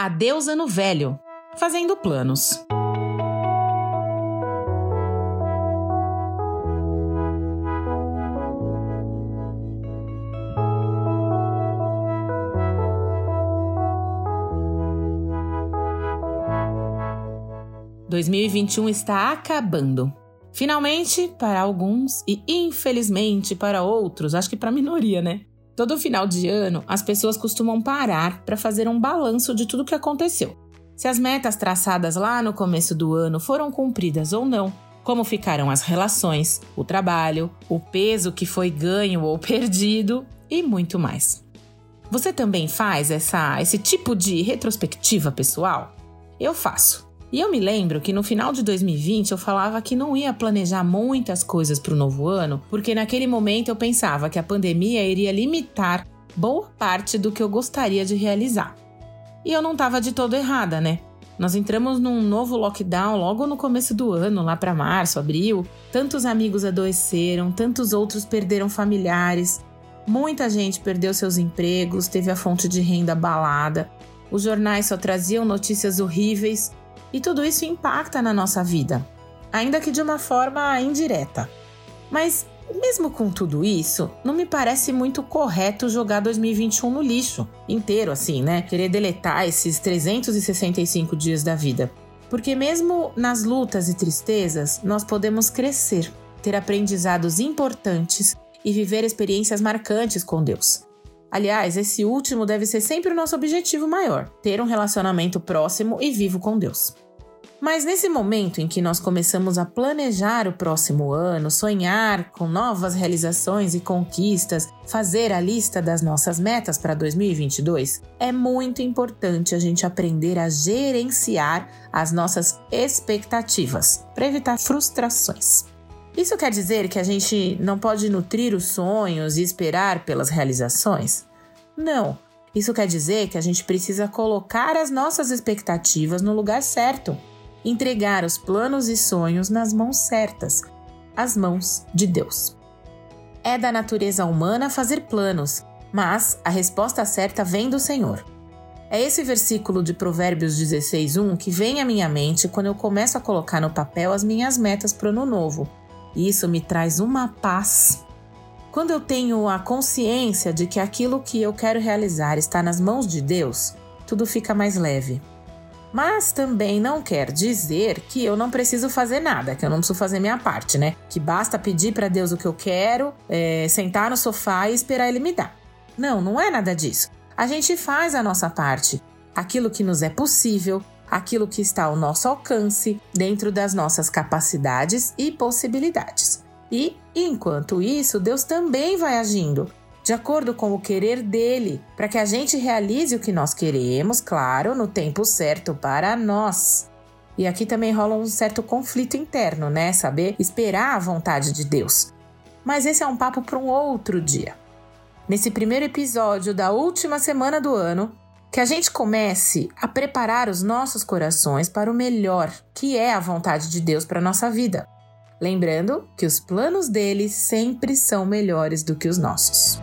Adeus Ano Velho, fazendo planos. ...2021 está acabando. Finalmente, para alguns e infelizmente para outros, acho que para a minoria, né? Todo final de ano, as pessoas costumam parar para fazer um balanço de tudo o que aconteceu. Se as metas traçadas lá no começo do ano foram cumpridas ou não, como ficaram as relações, o trabalho, o peso que foi ganho ou perdido e muito mais. Você também faz essa, esse tipo de retrospectiva pessoal? Eu faço. E eu me lembro que no final de 2020 eu falava que não ia planejar muitas coisas para o novo ano, porque naquele momento eu pensava que a pandemia iria limitar boa parte do que eu gostaria de realizar. E eu não estava de todo errada, né? Nós entramos num novo lockdown logo no começo do ano, lá para março, abril. Tantos amigos adoeceram, tantos outros perderam familiares, muita gente perdeu seus empregos, teve a fonte de renda abalada. Os jornais só traziam notícias horríveis e tudo isso impacta na nossa vida, ainda que de uma forma indireta. Mas, mesmo com tudo isso, não me parece muito correto jogar 2021 no lixo inteiro, assim, né? Querer deletar esses 365 dias da vida. Porque, mesmo nas lutas e tristezas, nós podemos crescer, ter aprendizados importantes e viver experiências marcantes com Deus. Aliás, esse último deve ser sempre o nosso objetivo maior: ter um relacionamento próximo e vivo com Deus. Mas nesse momento em que nós começamos a planejar o próximo ano, sonhar com novas realizações e conquistas, fazer a lista das nossas metas para 2022, é muito importante a gente aprender a gerenciar as nossas expectativas para evitar frustrações. Isso quer dizer que a gente não pode nutrir os sonhos e esperar pelas realizações? Não. Isso quer dizer que a gente precisa colocar as nossas expectativas no lugar certo, entregar os planos e sonhos nas mãos certas, as mãos de Deus. É da natureza humana fazer planos, mas a resposta certa vem do Senhor. É esse versículo de Provérbios 16:1 que vem à minha mente quando eu começo a colocar no papel as minhas metas para o ano novo isso me traz uma paz. Quando eu tenho a consciência de que aquilo que eu quero realizar está nas mãos de Deus, tudo fica mais leve. Mas também não quer dizer que eu não preciso fazer nada, que eu não preciso fazer minha parte, né? Que basta pedir para Deus o que eu quero, é, sentar no sofá e esperar Ele me dar. Não, não é nada disso. A gente faz a nossa parte, aquilo que nos é possível, aquilo que está ao nosso alcance, dentro das nossas capacidades e possibilidades. E, enquanto isso, Deus também vai agindo, de acordo com o querer dele, para que a gente realize o que nós queremos, claro, no tempo certo para nós. E aqui também rola um certo conflito interno, né? Saber esperar a vontade de Deus. Mas esse é um papo para um outro dia. Nesse primeiro episódio da última semana do ano, que a gente comece a preparar os nossos corações para o melhor, que é a vontade de Deus para nossa vida. Lembrando que os planos dele sempre são melhores do que os nossos.